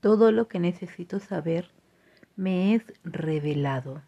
todo lo que necesito saber me es revelado.